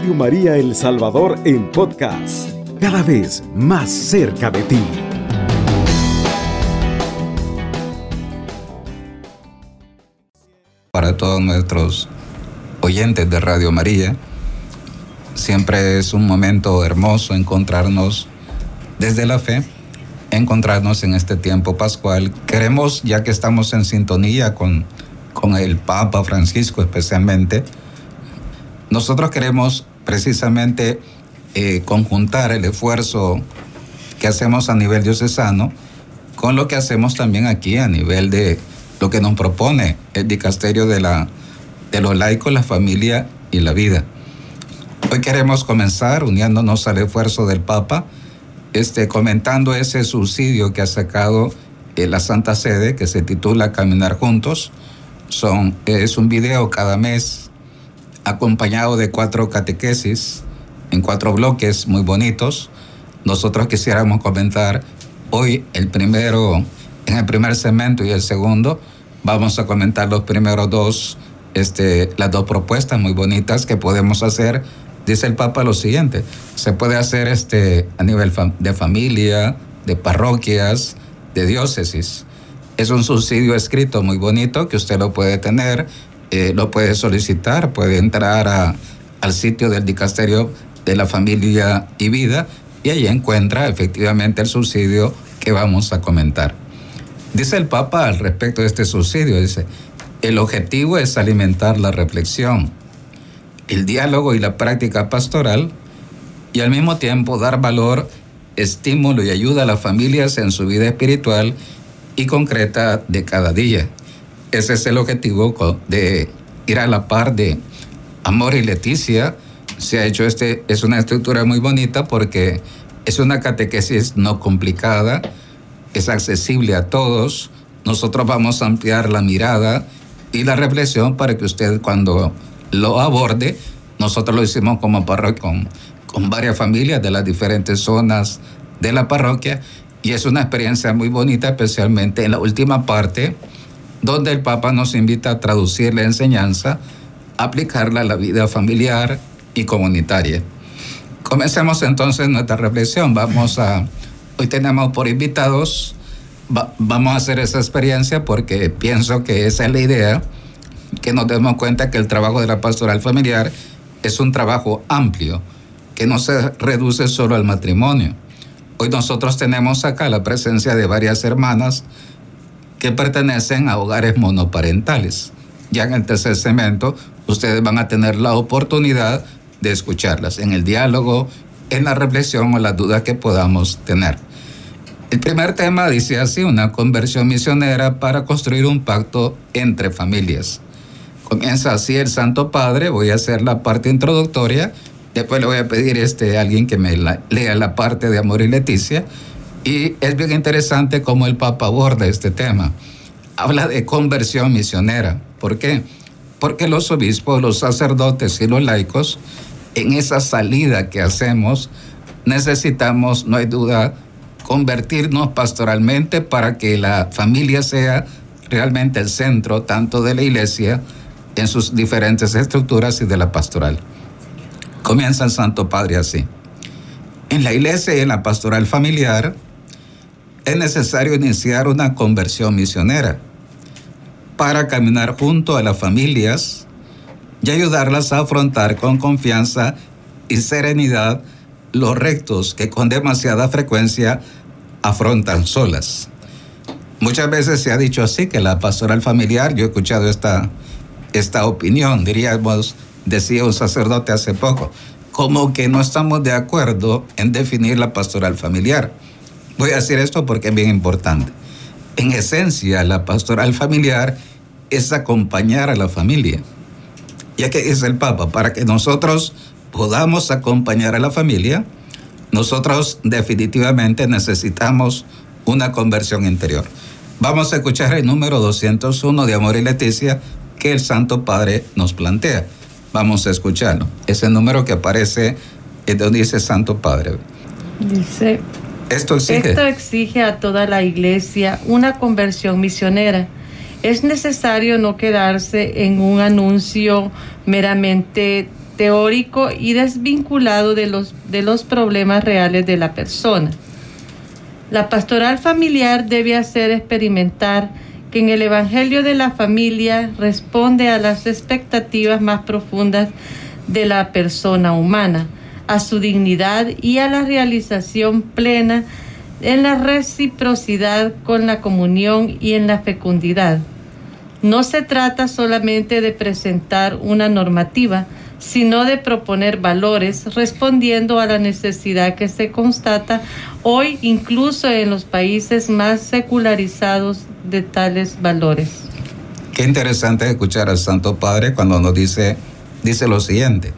Radio María El Salvador en podcast, cada vez más cerca de ti. Para todos nuestros oyentes de Radio María, siempre es un momento hermoso encontrarnos desde la fe, encontrarnos en este tiempo pascual. Queremos, ya que estamos en sintonía con, con el Papa Francisco especialmente, nosotros queremos precisamente eh, conjuntar el esfuerzo que hacemos a nivel diocesano con lo que hacemos también aquí a nivel de lo que nos propone el dicasterio de, la, de los laicos, la familia y la vida. Hoy queremos comenzar uniéndonos al esfuerzo del Papa, este, comentando ese subsidio que ha sacado eh, la Santa Sede, que se titula Caminar Juntos. Son, es un video cada mes acompañado de cuatro catequesis en cuatro bloques muy bonitos. Nosotros quisiéramos comentar hoy el primero, en el primer segmento y el segundo, vamos a comentar los primeros dos, este, las dos propuestas muy bonitas que podemos hacer. Dice el Papa lo siguiente, se puede hacer este, a nivel de familia, de parroquias, de diócesis. Es un subsidio escrito muy bonito que usted lo puede tener eh, lo puede solicitar, puede entrar al sitio del dicasterio de la familia y vida y ahí encuentra efectivamente el subsidio que vamos a comentar. Dice el Papa al respecto de este subsidio, dice, el objetivo es alimentar la reflexión, el diálogo y la práctica pastoral y al mismo tiempo dar valor, estímulo y ayuda a las familias en su vida espiritual y concreta de cada día ese es el objetivo de ir a la par de Amor y Leticia. Se ha hecho este, es una estructura muy bonita porque es una catequesis no complicada, es accesible a todos. Nosotros vamos a ampliar la mirada y la reflexión para que usted cuando lo aborde, nosotros lo hicimos como parroquia con, con varias familias de las diferentes zonas de la parroquia y es una experiencia muy bonita, especialmente en la última parte donde el Papa nos invita a traducir la enseñanza, aplicarla a la vida familiar y comunitaria. Comencemos entonces nuestra reflexión. Vamos a, hoy tenemos por invitados, vamos a hacer esa experiencia porque pienso que esa es la idea, que nos demos cuenta que el trabajo de la pastoral familiar es un trabajo amplio, que no se reduce solo al matrimonio. Hoy nosotros tenemos acá la presencia de varias hermanas que pertenecen a hogares monoparentales. Ya en el tercer segmento, ustedes van a tener la oportunidad de escucharlas en el diálogo, en la reflexión o las dudas que podamos tener. El primer tema dice así, una conversión misionera para construir un pacto entre familias. Comienza así el Santo Padre, voy a hacer la parte introductoria, después le voy a pedir este, a alguien que me lea la parte de Amor y Leticia, y es bien interesante cómo el Papa aborda este tema. Habla de conversión misionera. ¿Por qué? Porque los obispos, los sacerdotes y los laicos, en esa salida que hacemos, necesitamos, no hay duda, convertirnos pastoralmente para que la familia sea realmente el centro tanto de la iglesia en sus diferentes estructuras y de la pastoral. Comienza el Santo Padre así. En la iglesia y en la pastoral familiar, es necesario iniciar una conversión misionera para caminar junto a las familias y ayudarlas a afrontar con confianza y serenidad los retos que con demasiada frecuencia afrontan solas. Muchas veces se ha dicho así que la pastoral familiar, yo he escuchado esta, esta opinión, diríamos, decía un sacerdote hace poco, como que no estamos de acuerdo en definir la pastoral familiar. Voy a decir esto porque es bien importante. En esencia, la pastoral familiar es acompañar a la familia. Ya que dice el Papa, para que nosotros podamos acompañar a la familia, nosotros definitivamente necesitamos una conversión interior. Vamos a escuchar el número 201 de Amor y Leticia que el Santo Padre nos plantea. Vamos a escucharlo. Ese número que aparece es donde dice Santo Padre. Dice, esto exige. a toda la iglesia una conversión misionera. Es necesario no quedarse en un anuncio meramente teórico y desvinculado de los, de los problemas reales de la persona. La pastoral familiar debe hacer experimentar que en el Evangelio de la familia responde a las expectativas más profundas de la persona humana, a su dignidad y a la realización plena en la reciprocidad con la comunión y en la fecundidad. No se trata solamente de presentar una normativa, sino de proponer valores respondiendo a la necesidad que se constata hoy incluso en los países más secularizados de tales valores. Qué interesante escuchar al Santo Padre cuando nos dice, dice lo siguiente,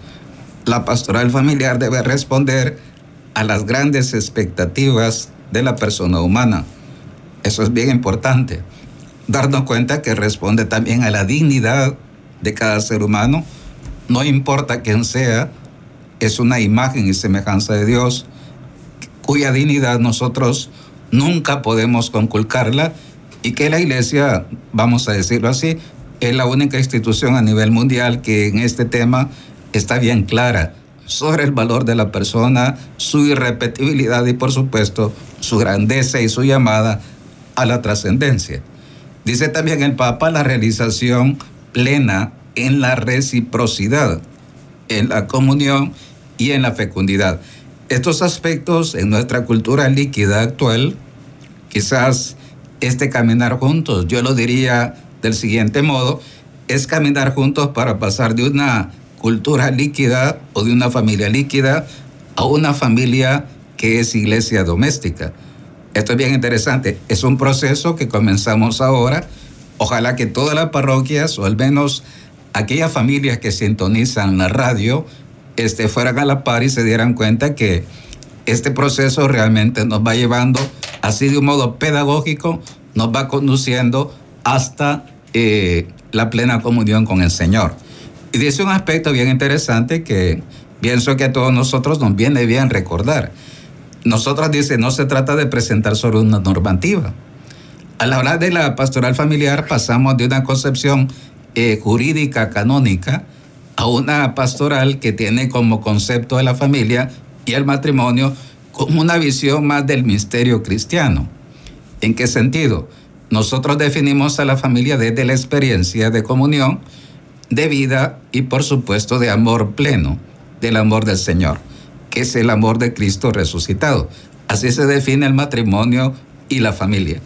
la pastoral familiar debe responder a las grandes expectativas de la persona humana. Eso es bien importante. Darnos cuenta que responde también a la dignidad de cada ser humano, no importa quién sea, es una imagen y semejanza de Dios, cuya dignidad nosotros nunca podemos conculcarla y que la iglesia, vamos a decirlo así, es la única institución a nivel mundial que en este tema está bien clara sobre el valor de la persona, su irrepetibilidad y por supuesto su grandeza y su llamada a la trascendencia. Dice también el Papa la realización plena en la reciprocidad, en la comunión y en la fecundidad. Estos aspectos en nuestra cultura líquida actual, quizás este caminar juntos, yo lo diría del siguiente modo, es caminar juntos para pasar de una cultura líquida o de una familia líquida a una familia que es iglesia doméstica. Esto es bien interesante. Es un proceso que comenzamos ahora. Ojalá que todas las parroquias, o al menos aquellas familias que sintonizan la radio, este, fueran a la par y se dieran cuenta que este proceso realmente nos va llevando, así de un modo pedagógico, nos va conduciendo hasta eh, la plena comunión con el Señor. Y dice un aspecto bien interesante que pienso que a todos nosotros nos viene bien recordar. Nosotros dice, no se trata de presentar solo una normativa. A la hora de la pastoral familiar pasamos de una concepción eh, jurídica canónica a una pastoral que tiene como concepto de la familia y el matrimonio como una visión más del misterio cristiano. ¿En qué sentido? Nosotros definimos a la familia desde la experiencia de comunión, de vida y por supuesto de amor pleno, del amor del Señor, que es el amor de Cristo resucitado. Así se define el matrimonio y la familia.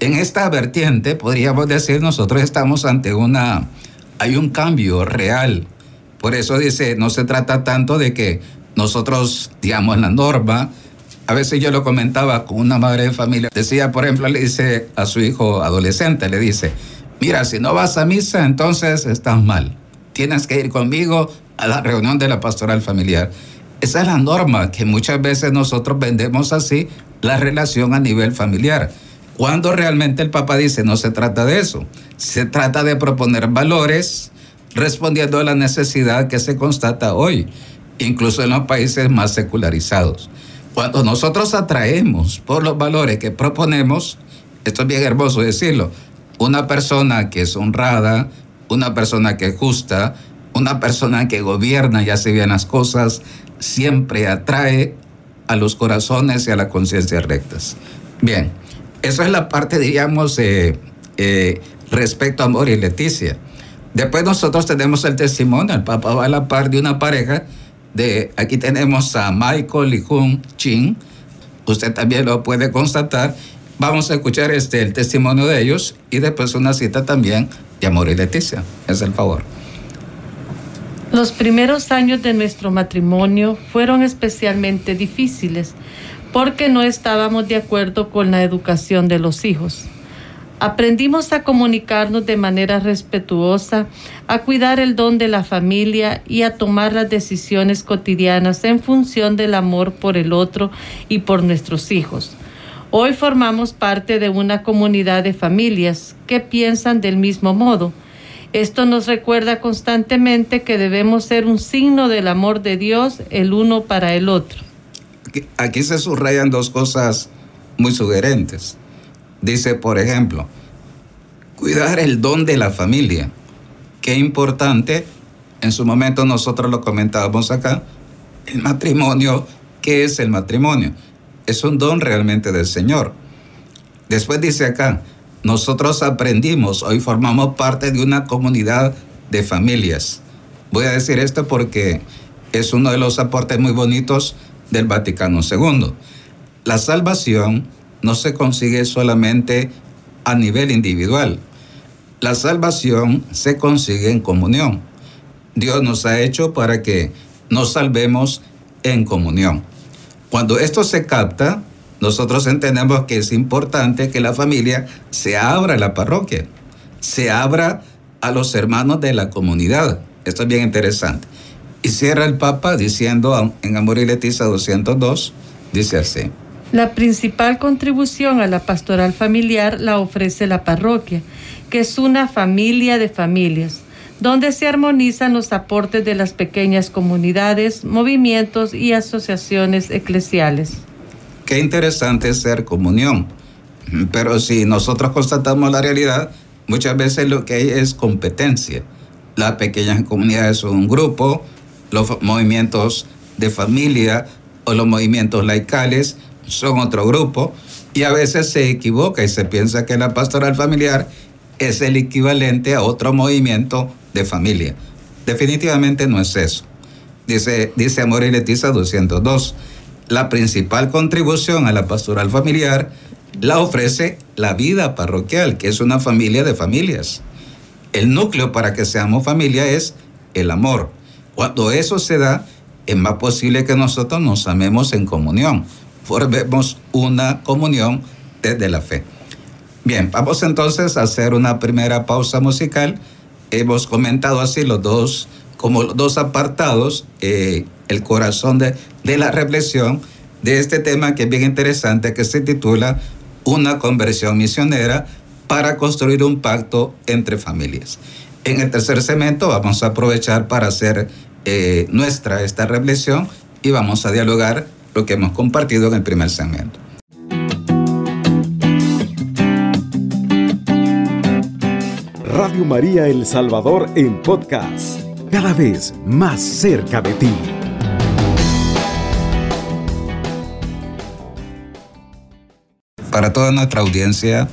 En esta vertiente podríamos decir nosotros estamos ante una, hay un cambio real. Por eso dice, no se trata tanto de que nosotros, digamos, la norma, a veces yo lo comentaba con una madre de familia. Decía, por ejemplo, le dice a su hijo adolescente, le dice, mira, si no vas a misa, entonces estás mal. Tienes que ir conmigo a la reunión de la pastoral familiar. Esa es la norma que muchas veces nosotros vendemos así la relación a nivel familiar. Cuando realmente el Papa dice, no se trata de eso, se trata de proponer valores respondiendo a la necesidad que se constata hoy, incluso en los países más secularizados. Cuando nosotros atraemos por los valores que proponemos, esto es bien hermoso decirlo, una persona que es honrada, una persona que es justa, una persona que gobierna y hace bien las cosas, siempre atrae a los corazones y a la conciencia rectas. Bien, eso es la parte, diríamos, eh, eh, respecto a Amor y Leticia. Después nosotros tenemos el testimonio, el Papa va a la par de una pareja aquí tenemos a Michael y Jung Chin, usted también lo puede constatar. Vamos a escuchar este, el testimonio de ellos y después una cita también de Amor y Leticia. Es el favor. Los primeros años de nuestro matrimonio fueron especialmente difíciles porque no estábamos de acuerdo con la educación de los hijos. Aprendimos a comunicarnos de manera respetuosa, a cuidar el don de la familia y a tomar las decisiones cotidianas en función del amor por el otro y por nuestros hijos. Hoy formamos parte de una comunidad de familias que piensan del mismo modo. Esto nos recuerda constantemente que debemos ser un signo del amor de Dios el uno para el otro. Aquí, se subrayan dos cosas muy sugerentes. Dice, por ejemplo, cuidar el don de la familia. Qué importante En su momento nosotros lo comentábamos acá. El matrimonio, ¿qué es el matrimonio? Es un don realmente del Señor. Después dice acá, nosotros aprendimos, hoy formamos parte de una comunidad de familias. Voy a decir esto porque es uno de los aportes muy bonitos del Vaticano II. La salvación no se consigue solamente a nivel individual. La salvación se consigue en comunión. Dios nos ha hecho para que nos salvemos en comunión. Cuando esto se capta, nosotros entendemos que es importante que la familia se abra a la parroquia, se abra a los hermanos de la comunidad. Esto es bien interesante. Y cierra el Papa diciendo en Amor y Leticia 202, dice así. La principal contribución a la pastoral familiar la ofrece la parroquia, que es una familia de familias, donde se armonizan los aportes de las pequeñas comunidades, movimientos y asociaciones eclesiales. Qué interesante es ser comunión, pero si nosotros constatamos la realidad, muchas veces lo que hay es competencia. Las pequeñas comunidades son un grupo, los movimientos de familia o los movimientos laicales son otro grupo y a veces se equivoca y se piensa que la pastoral familiar es el equivalente a otro movimiento de familia. Definitivamente no es eso. Dice, dice Amor y Leticia 202, la principal contribución a la pastoral familiar la ofrece la vida parroquial, que es una familia de familias. El núcleo para que seamos familia es el amor. Cuando eso se da, es más posible que nosotros nos amemos en comunión. Formemos una comunión desde la fe. Bien, vamos entonces a hacer una primera pausa musical. Hemos comentado así los dos, como los dos apartados, eh, el corazón de, de la reflexión de este tema que es bien interesante, que se titula Una conversión misionera para construir un pacto entre familias. En el tercer segmento vamos a aprovechar para hacer eh, nuestra esta reflexión y vamos a dialogar lo que hemos compartido en el primer segmento. Radio María El Salvador en podcast, cada vez más cerca de ti. Para toda nuestra audiencia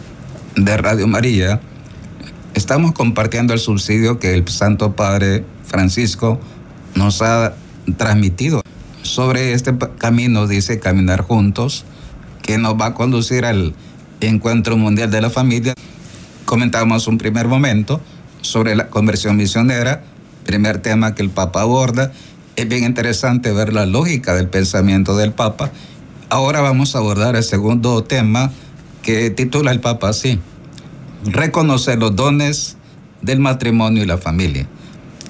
de Radio María, estamos compartiendo el subsidio que el Santo Padre Francisco nos ha transmitido sobre este camino, dice Caminar Juntos, que nos va a conducir al Encuentro Mundial de la Familia. Comentamos un primer momento sobre la conversión misionera, primer tema que el Papa aborda. Es bien interesante ver la lógica del pensamiento del Papa. Ahora vamos a abordar el segundo tema que titula el Papa así, reconocer los dones del matrimonio y la familia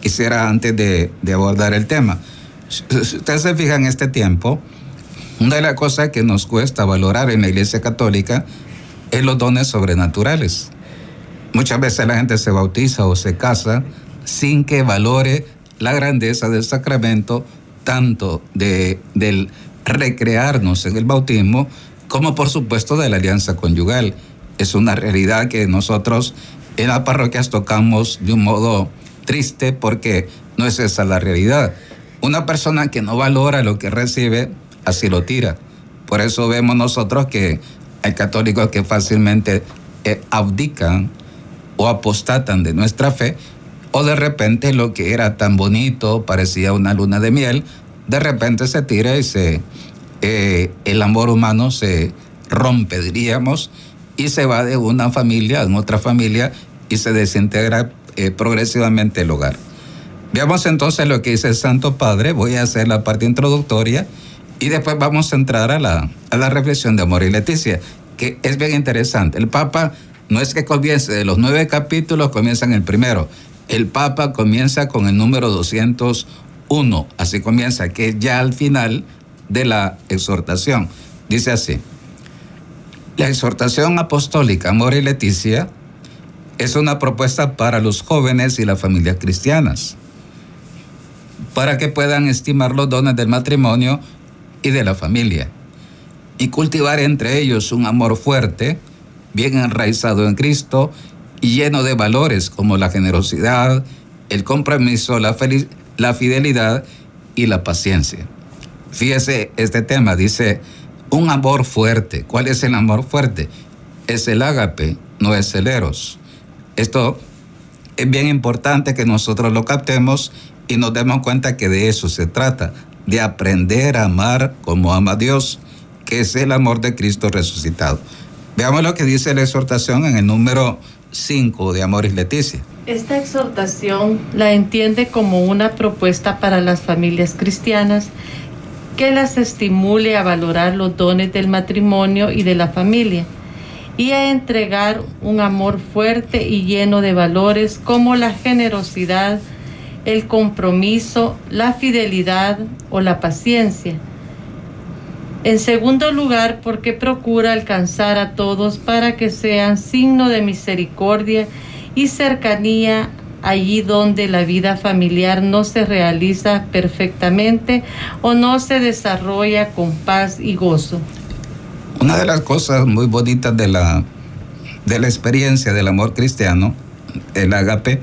quisiera antes de, abordar el tema. Si usted se fija en este tiempo, una de las cosas que nos cuesta valorar en la Iglesia Católica es los dones sobrenaturales. Muchas veces la gente se bautiza o se casa sin que valore la grandeza del sacramento, tanto de, del recrearnos en el bautismo, como por supuesto de la alianza conyugal. Es una realidad que nosotros en las parroquias tocamos de un modo triste porque no es esa la realidad. Una persona que no valora lo que recibe, así lo tira. Por eso vemos nosotros que hay católicos que fácilmente eh, abdican o apostatan de nuestra fe, o de repente lo que era tan bonito, parecía una luna de miel, de repente se tira y se, eh, el amor humano se rompe, diríamos, y se va de una familia a otra familia y se desintegra eh, progresivamente el hogar. Veamos entonces lo que dice el Santo Padre. Voy a hacer la parte introductoria y después vamos a entrar a la, a la reflexión de Amor y Leticia, que es bien interesante. El Papa no es que comience de los nueve capítulos, comienzan el primero. El Papa comienza con el número 201, así comienza, que es ya al final de la exhortación. Dice así, la exhortación apostólica Amor y Leticia es una propuesta para los jóvenes y las familias cristianas, para que puedan estimar los dones del matrimonio y de la familia, y cultivar entre ellos un amor fuerte, bien enraizado en Cristo y lleno de valores como la generosidad, el compromiso, la, fidelidad y la paciencia. Fíjese este tema, dice, un amor fuerte. ¿Cuál es el amor fuerte? Es el ágape, no es el eros. Esto es bien importante que nosotros lo captemos y nos demos cuenta que de eso se trata, de aprender a amar como ama Dios, que es el amor de Cristo resucitado. Veamos lo que dice la exhortación en el número 5 de Amoris Leticia. Esta exhortación la entiende como una propuesta para las familias cristianas que las estimule a valorar los dones del matrimonio y de la familia y a entregar un amor fuerte y lleno de valores como la generosidad, el compromiso, la fidelidad o la paciencia. En segundo lugar, porque procura alcanzar a todos para que sean signo de misericordia y cercanía allí donde la vida familiar no se realiza perfectamente o no se desarrolla con paz y gozo. Una de las cosas muy bonitas de la, de la experiencia del amor cristiano, el agape,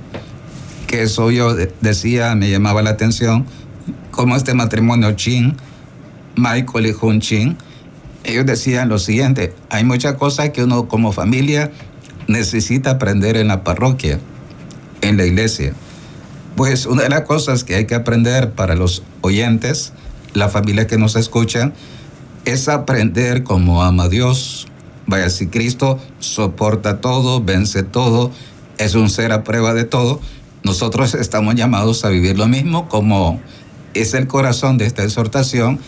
que eso yo decía, me llamaba la atención, como este matrimonio Chin, Michael y Jun Chin, ellos decían lo siguiente, hay muchas cosas que uno como familia necesita aprender en la parroquia en la iglesia. Pues una de las cosas que hay que aprender para los oyentes, la familia que nos escuchan, es aprender cómo ama a Dios. Vaya, si Cristo soporta todo, vence todo, es un ser a prueba de todo, nosotros estamos llamados a vivir lo mismo como es el corazón de esta exhortación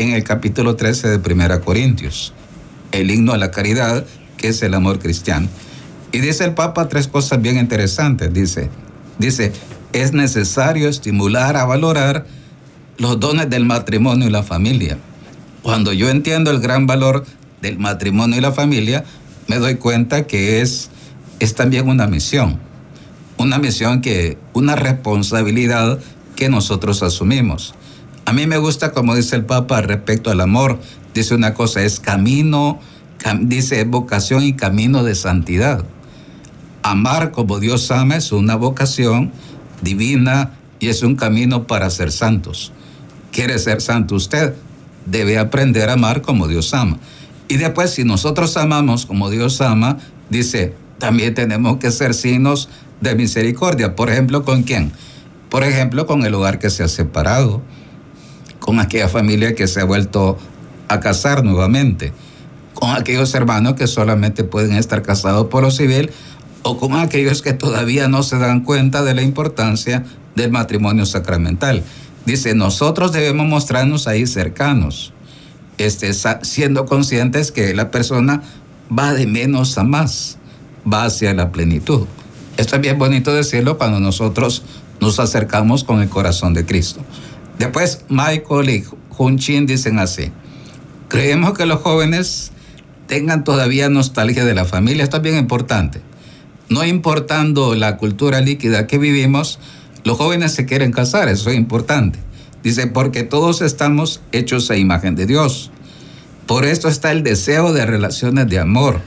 en el capítulo 13 de Primera Corintios, el himno a la caridad, que es el amor cristiano. Y dice el Papa tres cosas bien interesantes. Dice, dice, es necesario estimular a valorar los dones del matrimonio y la familia. Cuando yo entiendo el gran valor del matrimonio y la familia, me doy cuenta que es, es también una misión. Una misión que, una responsabilidad que nosotros asumimos. A mí me gusta, como dice el Papa, respecto al amor, dice una cosa, es camino, dice vocación y camino de santidad. Amar como Dios ama es una vocación divina y es un camino para ser santos. ¿Quiere ser santo usted? Debe aprender a amar como Dios ama. Y después, si nosotros amamos como Dios ama, dice, también tenemos que ser signos de misericordia. Por ejemplo, ¿con quién? Por ejemplo, con el hogar que se ha separado, con aquella familia que se ha vuelto a casar nuevamente, con aquellos hermanos que solamente pueden estar casados por lo civil o con aquellos que todavía no se dan cuenta de la importancia del matrimonio sacramental. Dice, nosotros debemos mostrarnos ahí cercanos, este, siendo conscientes que la persona va de menos a más, va hacia la plenitud. Esto es bien bonito decirlo cuando nosotros nos acercamos con el corazón de Cristo. Después, Michael y Junchin dicen así, creemos que los jóvenes tengan todavía nostalgia de la familia, esto es bien importante no importando la cultura líquida que vivimos, los jóvenes se quieren casar, eso es importante. Dice, porque todos estamos hechos a imagen de Dios. Por esto está el deseo de relaciones de amor.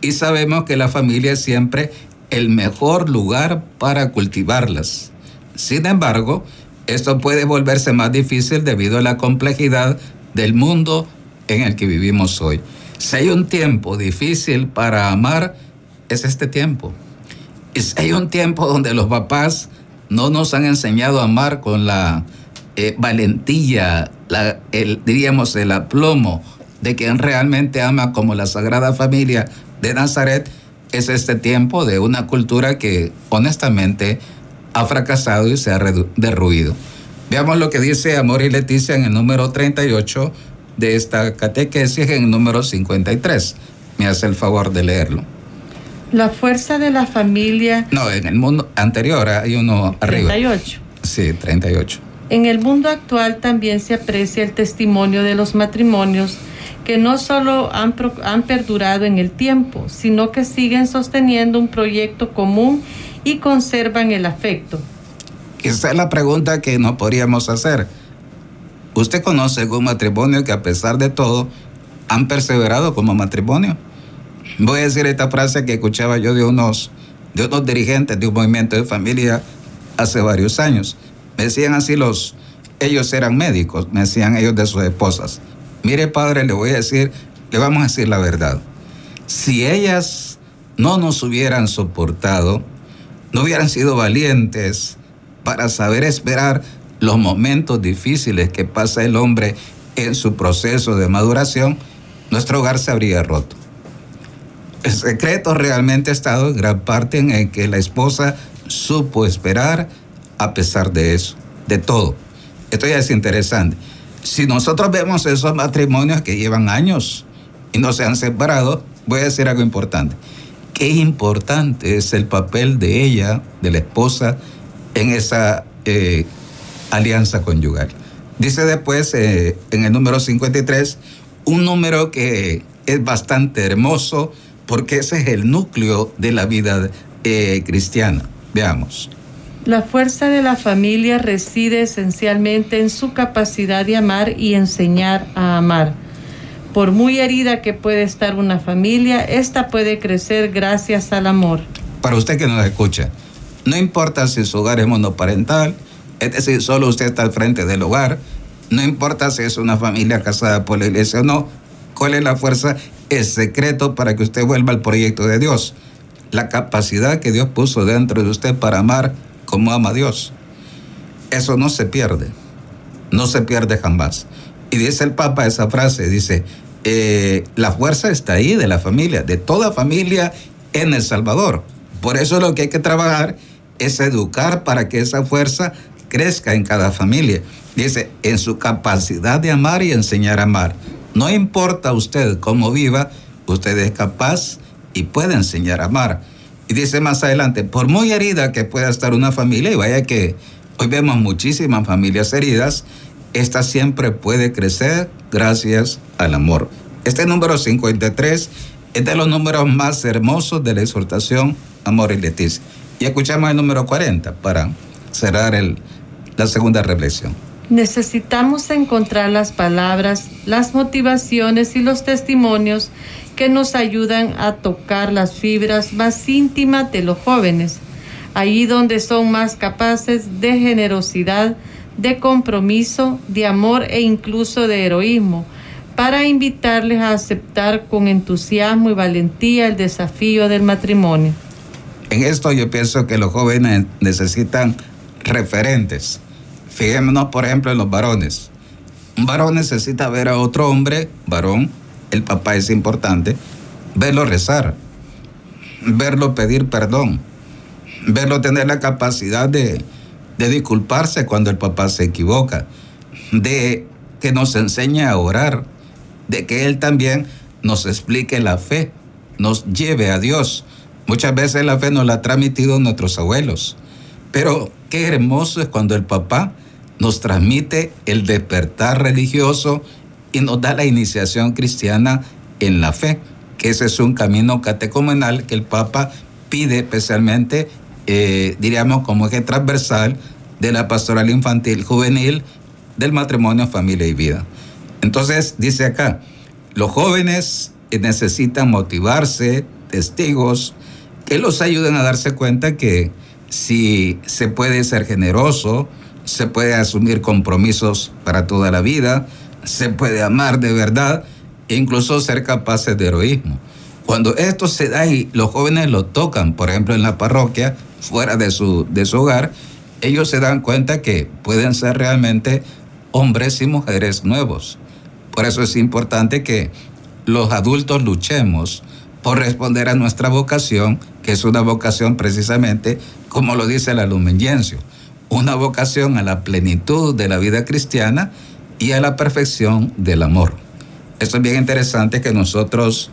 Y sabemos que la familia es siempre el mejor lugar para cultivarlas. Sin embargo, esto puede volverse más difícil debido a la complejidad del mundo en el que vivimos hoy. Si hay un tiempo difícil para amar, es este tiempo. Es, hay un tiempo donde los papás no nos han enseñado a amar con la eh, valentía, diríamos el aplomo de quien realmente ama como la Sagrada Familia de Nazaret. Es este tiempo de una cultura que honestamente ha fracasado y se ha derruido. Veamos lo que dice Amor y Leticia en el número 38 de esta catequesis en el número 53. Me hace el favor de leerlo. La fuerza de la familia. No, en el mundo anterior hay uno arriba. 38. Sí, 38. En el mundo actual también se aprecia el testimonio de los matrimonios que no solo han, han perdurado en el tiempo, sino que siguen sosteniendo un proyecto común y conservan el afecto. Esa es la pregunta que no podríamos hacer. ¿Usted conoce algún matrimonio que a pesar de todo han perseverado como matrimonio? Voy a decir esta frase que escuchaba yo de unos, de unos dirigentes de un movimiento de familia hace varios años. Me decían así los, ellos eran médicos, me decían ellos de sus esposas. Mire padre, le voy a decir, le vamos a decir la verdad. Si ellas no nos hubieran soportado, no hubieran sido valientes para saber esperar los momentos difíciles que pasa el hombre en su proceso de maduración, nuestro hogar se habría roto. El secreto realmente ha estado en gran parte en que la esposa supo esperar a pesar de eso, de todo. Esto ya es interesante. Si nosotros vemos esos matrimonios que llevan años y no se han separado, voy a decir algo importante. Qué importante es el papel de ella, de la esposa, en esa eh, alianza conyugal. Dice después eh, en el número 53, un número que es bastante hermoso porque ese es el núcleo de la vida eh, cristiana. Veamos. La fuerza de la familia reside esencialmente en su capacidad de amar y enseñar a amar. Por muy herida que puede estar una familia, esta puede crecer gracias al amor. Para usted que nos escucha, no importa si su hogar es monoparental, es decir, solo usted está al frente del hogar, no importa si es una familia casada por la iglesia o no, cuál es la fuerza, es secreto para que usted vuelva al proyecto de Dios. La capacidad que Dios puso dentro de usted para amar como ama Dios. Eso no se pierde, no se pierde jamás. Y dice el Papa esa frase, dice, eh, la fuerza está ahí de la familia, de toda familia en El Salvador. Por eso lo que hay que trabajar es educar para que esa fuerza crezca en cada familia. Dice, en su capacidad de amar y enseñar a amar. No importa usted cómo viva, usted es capaz y puede enseñar a amar. Y dice más adelante, por muy herida que pueda estar una familia, y vaya que hoy vemos muchísimas familias heridas, esta siempre puede crecer gracias al amor. Este número 53 es de los números más hermosos de la exhortación Amor y Leticia. Y escuchamos el número 40 para cerrar el, la segunda reflexión. Necesitamos encontrar las palabras, las motivaciones y los testimonios que nos ayudan a tocar las fibras más íntimas de los jóvenes, ahí donde son más capaces de generosidad, de compromiso, de amor e incluso de heroísmo, para invitarles a aceptar con entusiasmo y valentía el desafío del matrimonio. En esto yo pienso que los jóvenes necesitan referentes. Fijémonos, por ejemplo, en los varones. Un varón necesita ver a otro hombre, varón, el papá es importante, verlo rezar, verlo pedir perdón, verlo tener la capacidad de, de disculparse cuando el papá se equivoca, de que nos enseñe a orar, de que él también nos explique la fe, nos lleve a Dios. Muchas veces la fe nos la ha transmitido nuestros abuelos, pero qué hermoso es cuando el papá nos transmite el despertar religioso y nos da la iniciación cristiana en la fe, que ese es un camino catecumenal que el Papa pide especialmente, eh, diríamos, como eje transversal de la pastoral infantil juvenil del matrimonio, familia y vida. Entonces, dice acá, los jóvenes necesitan motivarse, testigos, que los ayuden a darse cuenta que si se puede ser generoso, se puede asumir compromisos para toda la vida, se puede amar de verdad e incluso ser capaces de heroísmo. Cuando esto se da y los jóvenes lo tocan, por ejemplo en la parroquia, fuera de su, de su hogar, ellos se dan cuenta que pueden ser realmente hombres y mujeres nuevos. Por eso es importante que los adultos luchemos por responder a nuestra vocación, que es una vocación precisamente, como lo dice el alumenyencio, una vocación a la plenitud de la vida cristiana y a la perfección del amor. Esto es bien interesante que nosotros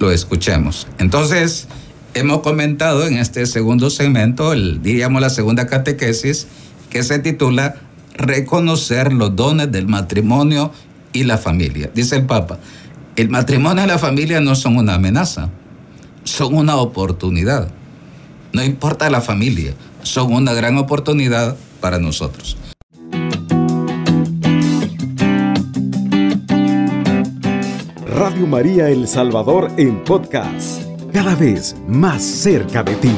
lo escuchemos. Entonces, hemos comentado en este segundo segmento, diríamos la segunda catequesis, que se titula Reconocer los dones del matrimonio y la familia. Dice el Papa, el matrimonio y la familia no son una amenaza, son una oportunidad. No importa la familia, son una gran oportunidad para nosotros. Radio María El Salvador en podcast, cada vez más cerca de ti.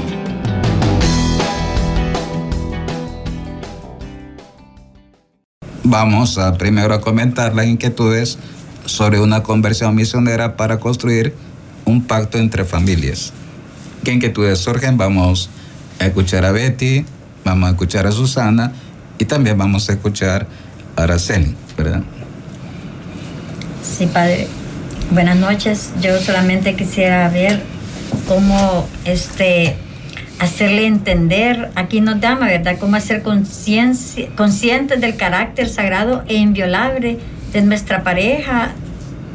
vamos a primero a comentar las inquietudes sobre una conversión misionera para construir un pacto entre familias. ¿Qué inquietudes surgen? Vamos a escuchar a Betty, vamos a escuchar a Susana y también vamos a escuchar a Araceli, ¿verdad? Sí, padre. Buenas noches. Yo solamente quisiera ver cómo este hacerle entender, aquí nos llama, ¿verdad? Cómo hacer conscientes del carácter sagrado e inviolable de nuestra pareja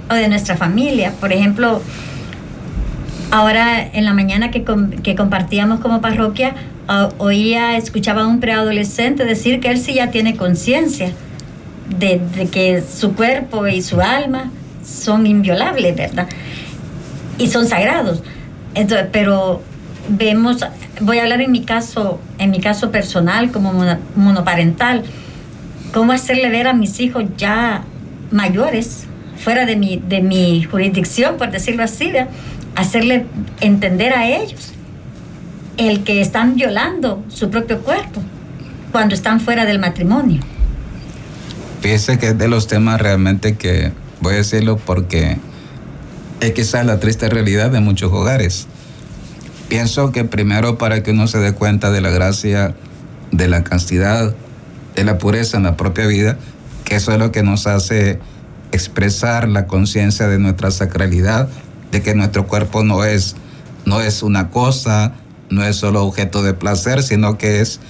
o de nuestra familia. Por ejemplo, ahora en la mañana que, que compartíamos como parroquia, oía, escuchaba a un preadolescente decir que él sí ya tiene conciencia de, que su cuerpo y su alma son inviolables, ¿verdad? Y son sagrados. Entonces, pero vemos, voy a hablar en mi caso, en mi caso personal como monoparental, cómo hacerle ver a mis hijos ya mayores, fuera de mi, de mi jurisdicción, por decirlo así, hacerle entender a ellos el que están violando su propio cuerpo cuando están fuera del matrimonio. Fíjese que es de los temas realmente que voy a decirlo porque es quizás la triste realidad de muchos hogares Pienso que primero para que uno se dé cuenta de la gracia, de la castidad, de la pureza en la propia vida, que eso es lo que nos hace expresar la conciencia de nuestra sacralidad, de que nuestro cuerpo no es, no es una cosa, no es solo objeto de placer, sino que es,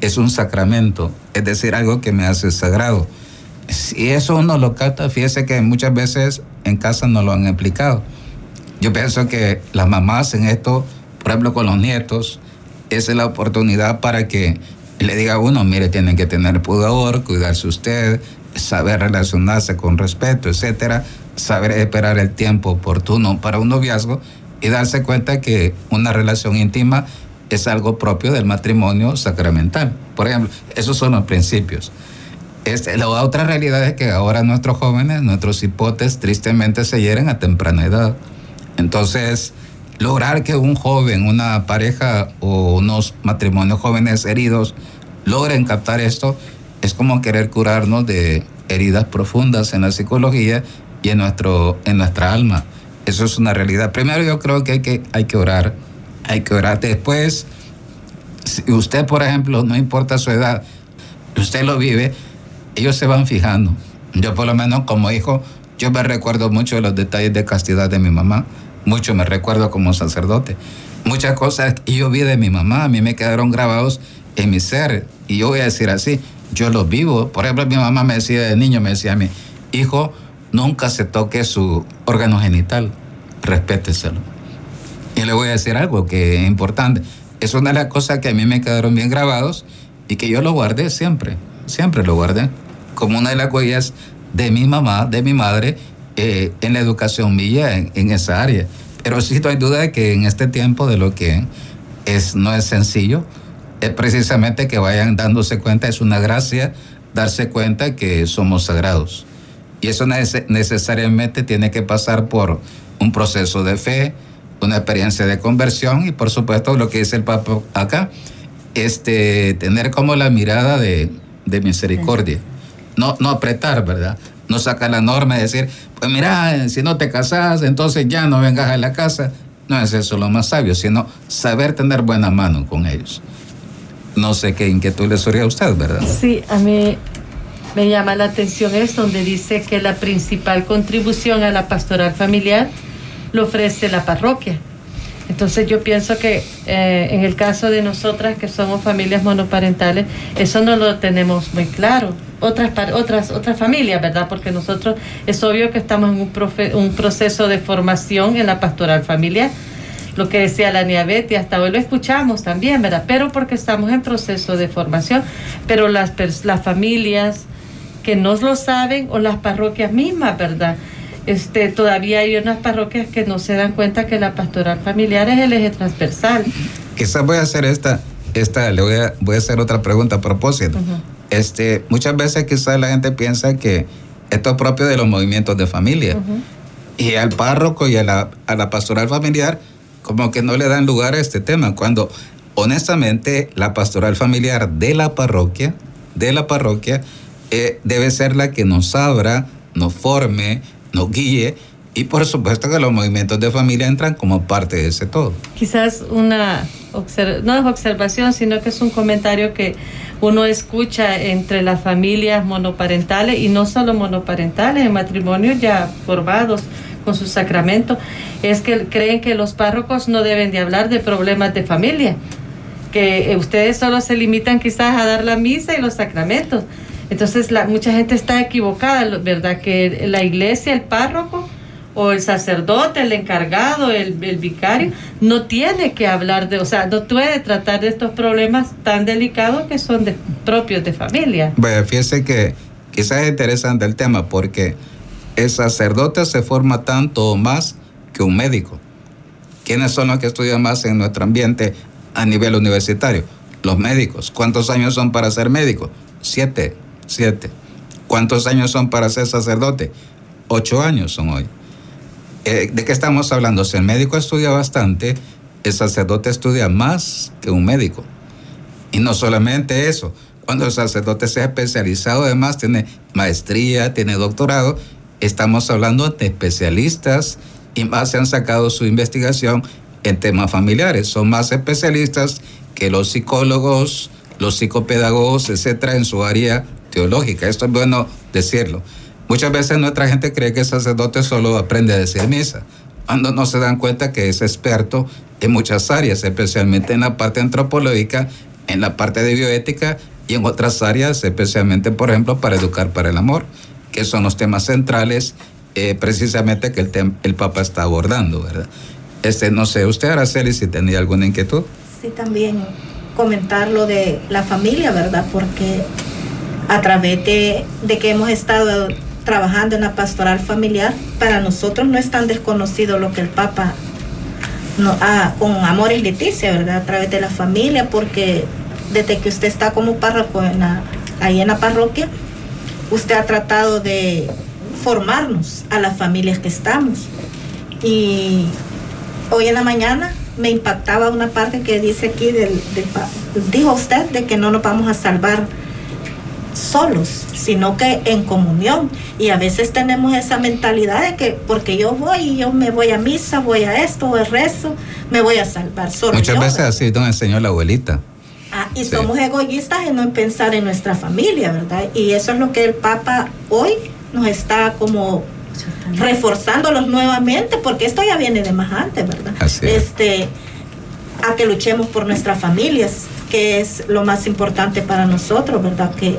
es un sacramento, es decir, algo que me hace sagrado. Si eso uno lo capta, fíjese que muchas veces en casa no lo han explicado. Yo pienso que las mamás en esto por ejemplo, con los nietos, esa es la oportunidad para que le diga a uno, mire, tiene que tener pudor, cuidarse usted, saber relacionarse con respeto, etcétera, saber esperar el tiempo oportuno para un noviazgo y darse cuenta que una relación íntima es algo propio del matrimonio sacramental. Por ejemplo, esos son los principios. Este, la otra realidad es que ahora nuestros jóvenes, nuestros hipotes, tristemente se hieren a temprana edad. Entonces, lograr que un joven, una pareja o unos matrimonios jóvenes heridos logren captar esto es como querer curarnos de heridas profundas en la psicología y en, nuestro, en nuestra alma. Eso es una realidad. Primero yo creo que hay que, hay que orar. Hay que orar. Después, si usted, por ejemplo, no importa su edad, usted lo vive, ellos se van fijando. Yo por lo menos como hijo, yo me recuerdo mucho de los detalles de castidad de mi mamá mucho me recuerdo como sacerdote. Muchas cosas que yo vi de mi mamá, a mí me quedaron grabados en mi ser. Y yo voy a decir así, yo los vivo. Por ejemplo, mi mamá me decía de niño, me decía a mí, hijo, nunca se toque su órgano genital, respéteselo. Y le voy a decir algo que es importante. Es una de las cosas que a mí me quedaron bien grabados y que yo lo guardé siempre, siempre lo guardé, como una de las huellas de mi mamá, de mi madre eh, en la educación mía en, esa área. Pero sí no hay duda de que en este tiempo de lo que es, no es sencillo, es precisamente que vayan dándose cuenta, es una gracia darse cuenta que somos sagrados. Y eso necesariamente tiene que pasar por un proceso de fe, una experiencia de conversión y por supuesto lo que dice el Papa acá, este, tener como la mirada de, de misericordia. No, no apretar, ¿verdad? no saca la norma y decir, pues mira, si no te casas, entonces ya no vengas a la casa. No es eso lo más sabio, sino saber tener buena mano con ellos. No sé qué inquietud le surge a usted, ¿verdad? Sí, a mí me llama la atención es donde dice que la principal contribución a la pastoral familiar lo ofrece la parroquia. Entonces yo pienso que eh, en el caso de nosotras que somos familias monoparentales, eso no lo tenemos muy claro. Otras, otras, otras familias, ¿verdad? Porque nosotros es obvio que estamos en un, un proceso de formación en la pastoral familiar. Lo que decía la niña Betty, hasta hoy lo escuchamos también, ¿verdad? Pero porque estamos en proceso de formación. Pero las, las familias que no lo saben o las parroquias mismas, ¿verdad? Este, todavía hay unas parroquias que no se dan cuenta que la pastoral familiar es el eje transversal. Quizás voy a hacer esta, esta le voy a, voy a hacer otra pregunta a propósito. este, muchas veces quizás la gente piensa que esto es propio de los movimientos de familia. Y al párroco y a la, a la pastoral familiar como que no le dan lugar a este tema, cuando honestamente la pastoral familiar de la parroquia, de la parroquia, eh, debe ser la que nos abra, nos forme, nos guíe y por supuesto que los movimientos de familia entran como parte de ese todo. Quizás una, no es observación, sino que es un comentario que uno escucha entre las familias monoparentales y no solo monoparentales, en matrimonios ya formados con su sacramento, es que creen que los párrocos no deben de hablar de problemas de familia, que ustedes solo se limitan quizás a dar la misa y los sacramentos. Entonces la, mucha gente está equivocada, ¿verdad? Que la iglesia, el párroco, o el sacerdote, el encargado, el, vicario, no tiene que hablar de, o sea, no puede tratar de estos problemas tan delicados que son de, propios de familia. Bueno, fíjese que quizás es interesante el tema porque el sacerdote se forma tanto o más que un médico. ¿Quiénes son los que estudian más en nuestro ambiente a nivel universitario? Los médicos. ¿Cuántos años son para ser médico? Siete, siete. ¿Cuántos años son para ser sacerdote? Ocho años son hoy. Eh, ¿de qué estamos hablando? Si el médico estudia bastante, el sacerdote estudia más que un médico. Y no solamente eso, cuando el sacerdote sea especializado, además tiene maestría, tiene doctorado, estamos hablando de especialistas y más se han sacado su investigación en temas familiares. Son más especialistas que los psicólogos, los psicopedagogos, etcétera, en su área teológica. Esto es bueno decirlo. Muchas veces nuestra gente cree que el sacerdote solo aprende a decir misa, cuando no se dan cuenta que es experto en muchas áreas, especialmente en la parte antropológica, en la parte de bioética y en otras áreas, especialmente, por ejemplo, para educar para el amor, que son los temas centrales eh, precisamente que el, el Papa está abordando, ¿verdad? Este, no sé, usted, Araceli, si tenía alguna inquietud. Sí, también comentar lo de la familia, ¿verdad? Porque a través de, de que hemos estado trabajando en la pastoral familiar, para nosotros no es tan desconocido lo que el Papa no, ah, con Amor y Leticia, ¿verdad? A través de la familia, porque desde que usted está como párroco en ahí en la parroquia, usted ha tratado de formarnos a las familias que estamos. Y hoy en la mañana me impactaba una parte que dice aquí, del, dijo usted, de que no nos vamos a salvar solos, sino que en comunión. Y a veces tenemos esa mentalidad de que porque yo voy y yo me voy a misa, voy a esto, voy a rezo, me voy a salvar solo. Muchas veces así nos enseñó la abuelita. Ah, y somos egoístas en no pensar en nuestra familia, ¿verdad? Y eso es lo que el Papa hoy nos está como reforzándolos nuevamente, porque esto ya viene de más antes, ¿verdad? Este, a que luchemos por nuestras familias, que es lo más importante para nosotros, ¿verdad? Que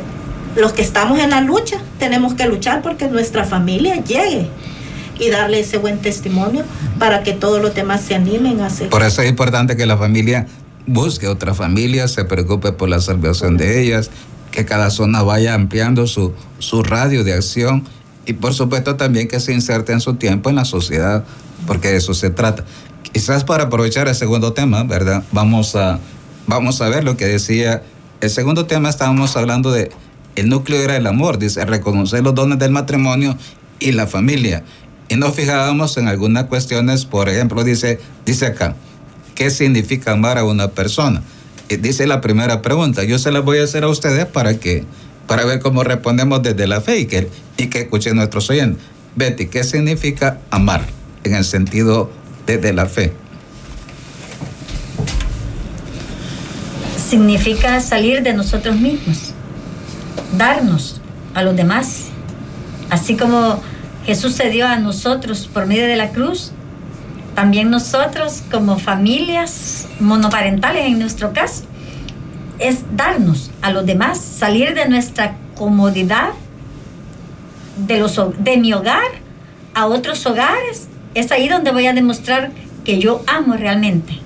los que estamos en la lucha tenemos que luchar porque nuestra familia llegue y darle ese buen testimonio para que todos los demás se animen a hacer. Por eso es importante que la familia busque otra familia, se preocupe por la salvación de ellas, que cada zona vaya ampliando su, su radio de acción y por supuesto también que se inserte en su tiempo en la sociedad, porque de eso se trata. Quizás para aprovechar el segundo tema, ¿verdad? Vamos a, vamos a ver lo que decía. El segundo tema estábamos hablando de el núcleo era el amor, dice, reconocer los dones del matrimonio y la familia. Y nos fijábamos en algunas cuestiones, por ejemplo, dice, dice acá, ¿qué significa amar a una persona? Dice la primera pregunta, yo se la voy a hacer a ustedes para que, para ver cómo respondemos desde la fe y que, y que escuchen nuestros oyentes. Betty, ¿qué significa amar en el sentido desde la fe? Significa salir de nosotros mismos darnos a los demás. Así como Jesús se dio a nosotros por medio de la cruz, también nosotros como familias monoparentales en nuestro caso, es darnos a los demás, salir de nuestra comodidad, de, los, de mi hogar a otros hogares. Es ahí donde voy a demostrar que yo amo realmente.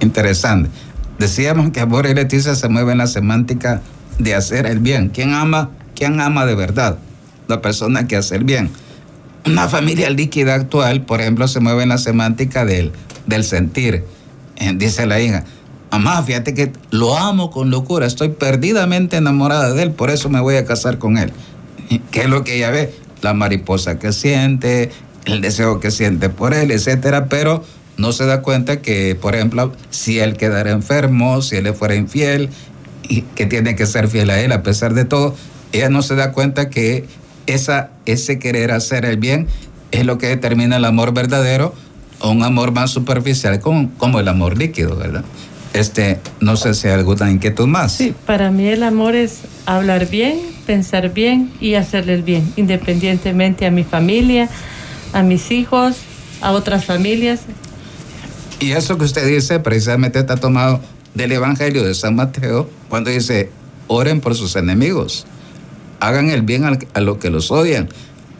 Interesante. Decíamos que amor y Leticia se mueven en la semántica de hacer el bien. ¿Quién ama? ¿Quién ama de verdad? La persona que hace el bien. Una familia líquida actual, por ejemplo, se mueve en la semántica del, del sentir. Eh, dice la hija, mamá, fíjate que lo amo con locura, estoy perdidamente enamorada de él, por eso me voy a casar con él. ¿Qué es lo que ella ve? La mariposa que siente, el deseo que siente por él, etcétera, pero no se da cuenta que, por ejemplo, si él quedara enfermo, si él le fuera infiel, y que tiene que ser fiel a él a pesar de todo, ella no se da cuenta que esa, ese querer hacer el bien es lo que determina el amor verdadero o un amor más superficial como, como el amor líquido, ¿verdad? Este, no sé si hay alguna inquietud más. Sí, para mí el amor es hablar bien, pensar bien y hacerle el bien, independientemente a mi familia, a mis hijos, a otras familias. Y eso que usted dice precisamente está tomado del Evangelio de San Mateo, cuando dice, oren por sus enemigos, hagan el bien a los que los odian,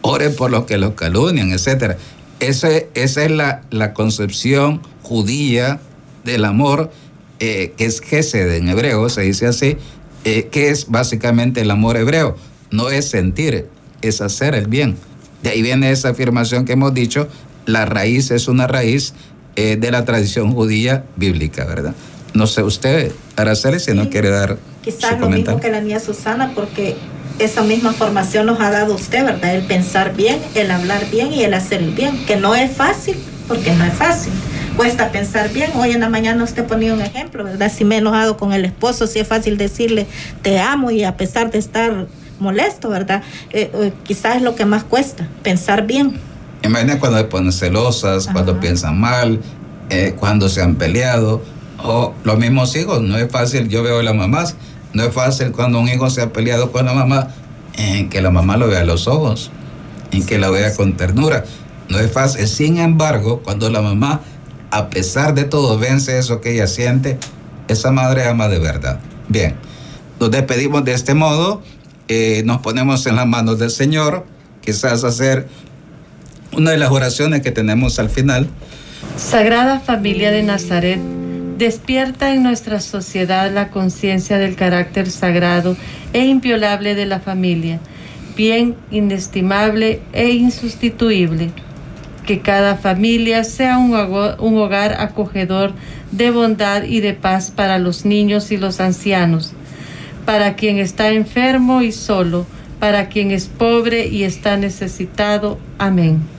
oren por los que los calunian, etc. Esa, esa es la, la concepción judía del amor, eh, que es Gesed en hebreo, se dice así, eh, que es básicamente el amor hebreo. No es sentir, es hacer el bien. De ahí viene esa afirmación que hemos dicho, la raíz es una raíz eh, de la tradición judía bíblica, ¿verdad? No sé usted, Araceli, si no quiere dar Quizás lo mismo que la niña Susana, porque esa misma formación nos ha dado usted, ¿verdad? El pensar bien, el hablar bien y el hacer el bien, que no es fácil, porque no es fácil. Cuesta pensar bien. Hoy en la mañana usted ponía un ejemplo, ¿verdad? Si me he enojado con el esposo, si es fácil decirle te amo y a pesar de estar molesto, ¿verdad? Eh, eh, quizás es lo que más cuesta, pensar bien. Imagina cuando se ponen celosas, cuando piensan mal, eh, cuando se han peleado, o los mismos hijos. No es fácil, yo veo a las mamás, no es fácil cuando un hijo se ha peleado con la mamá, en que la mamá lo vea a los ojos, en que la vea con ternura. No es fácil. Sin embargo, cuando la mamá, a pesar de todo, vence eso que ella siente, esa madre ama de verdad. Bien, nos despedimos de este modo, eh, nos ponemos en las manos del Señor, quizás hacer una de las oraciones que tenemos al final. Sagrada familia de Nazaret, despierta en nuestra sociedad la conciencia del carácter sagrado e inviolable de la familia, bien inestimable e insustituible. Que cada familia sea un hogar acogedor de bondad y de paz para los niños y los ancianos, para quien está enfermo y solo, para quien es pobre y está necesitado. Amén.